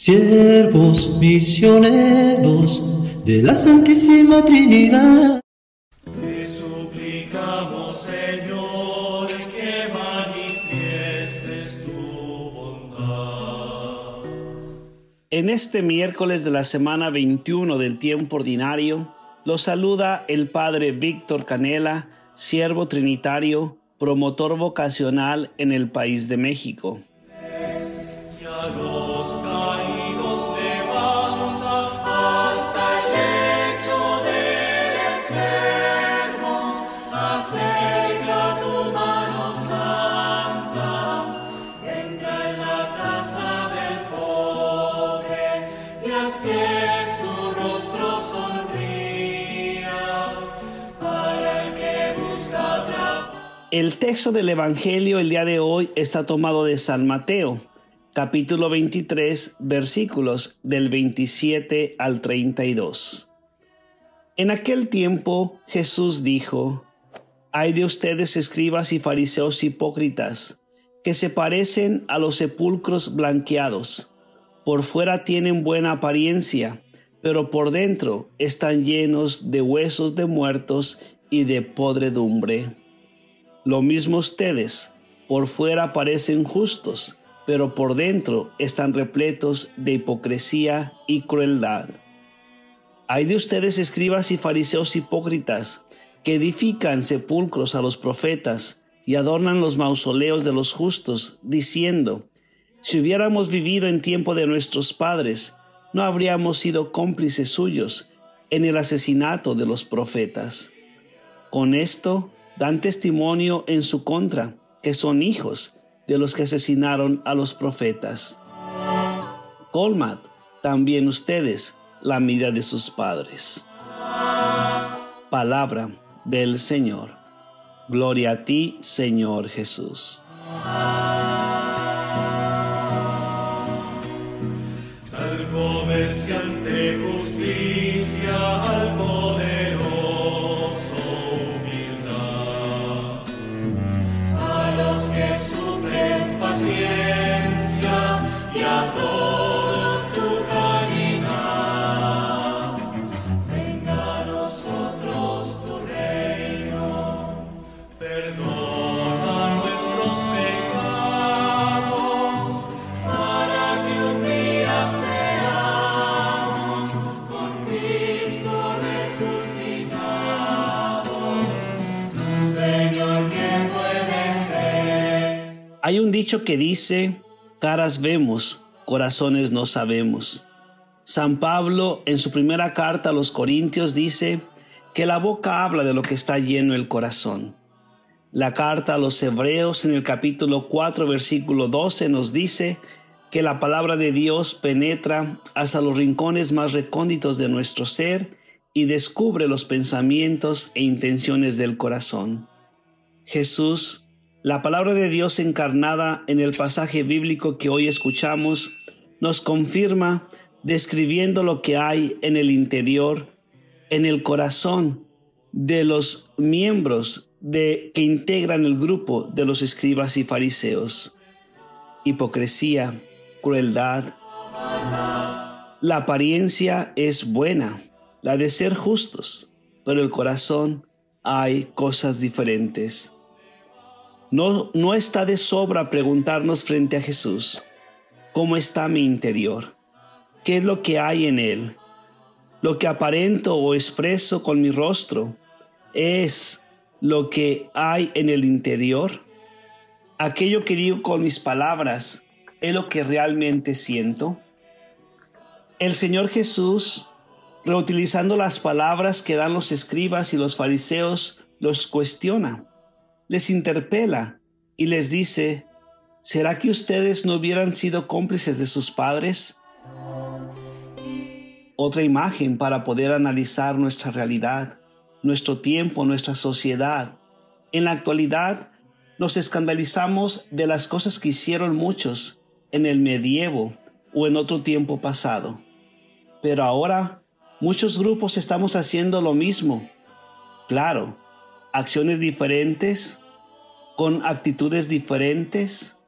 siervos misioneros de la Santísima Trinidad. Te suplicamos, Señor, que manifiestes tu bondad. En este miércoles de la semana 21 del tiempo ordinario, lo saluda el Padre Víctor Canela, siervo trinitario, promotor vocacional en el país de México. El texto del Evangelio el día de hoy está tomado de San Mateo, capítulo 23, versículos del 27 al 32. En aquel tiempo Jesús dijo, Hay de ustedes escribas y fariseos hipócritas, que se parecen a los sepulcros blanqueados. Por fuera tienen buena apariencia, pero por dentro están llenos de huesos de muertos y de podredumbre. Lo mismo ustedes, por fuera parecen justos, pero por dentro están repletos de hipocresía y crueldad. Hay de ustedes escribas y fariseos hipócritas, que edifican sepulcros a los profetas y adornan los mausoleos de los justos, diciendo, si hubiéramos vivido en tiempo de nuestros padres, no habríamos sido cómplices suyos en el asesinato de los profetas. Con esto dan testimonio en su contra, que son hijos de los que asesinaron a los profetas. Colmad también ustedes la medida de sus padres. Palabra del Señor. Gloria a ti, Señor Jesús. Hay un dicho que dice, caras vemos, corazones no sabemos. San Pablo en su primera carta a los Corintios dice que la boca habla de lo que está lleno el corazón. La carta a los Hebreos en el capítulo 4 versículo 12 nos dice que la palabra de Dios penetra hasta los rincones más recónditos de nuestro ser y descubre los pensamientos e intenciones del corazón. Jesús, la palabra de Dios encarnada en el pasaje bíblico que hoy escuchamos, nos confirma describiendo lo que hay en el interior, en el corazón de los miembros de, que integran el grupo de los escribas y fariseos. Hipocresía, crueldad. La apariencia es buena, la de ser justos, pero el corazón hay cosas diferentes. No, no está de sobra preguntarnos frente a Jesús, ¿cómo está mi interior? ¿Qué es lo que hay en él? Lo que aparento o expreso con mi rostro es lo que hay en el interior. Aquello que digo con mis palabras es lo que realmente siento. El Señor Jesús, reutilizando las palabras que dan los escribas y los fariseos, los cuestiona, les interpela y les dice, ¿será que ustedes no hubieran sido cómplices de sus padres? Otra imagen para poder analizar nuestra realidad, nuestro tiempo, nuestra sociedad. En la actualidad nos escandalizamos de las cosas que hicieron muchos en el medievo o en otro tiempo pasado. Pero ahora muchos grupos estamos haciendo lo mismo. Claro, acciones diferentes, con actitudes diferentes.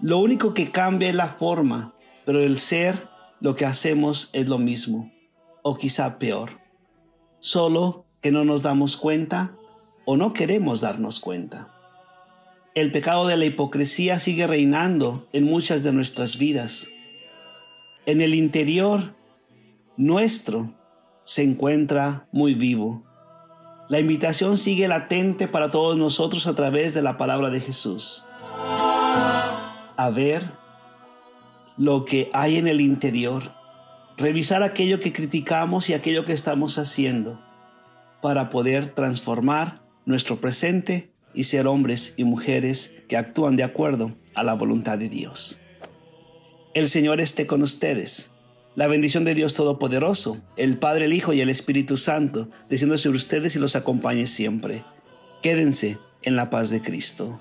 Lo único que cambia es la forma, pero el ser lo que hacemos es lo mismo, o quizá peor. Solo que no nos damos cuenta o no queremos darnos cuenta. El pecado de la hipocresía sigue reinando en muchas de nuestras vidas. En el interior nuestro se encuentra muy vivo. La invitación sigue latente para todos nosotros a través de la palabra de Jesús. A ver lo que hay en el interior, revisar aquello que criticamos y aquello que estamos haciendo para poder transformar nuestro presente y ser hombres y mujeres que actúan de acuerdo a la voluntad de Dios. El Señor esté con ustedes la bendición de Dios Todopoderoso, el Padre, el Hijo y el Espíritu Santo, descienda sobre ustedes y los acompañe siempre. Quédense en la paz de Cristo.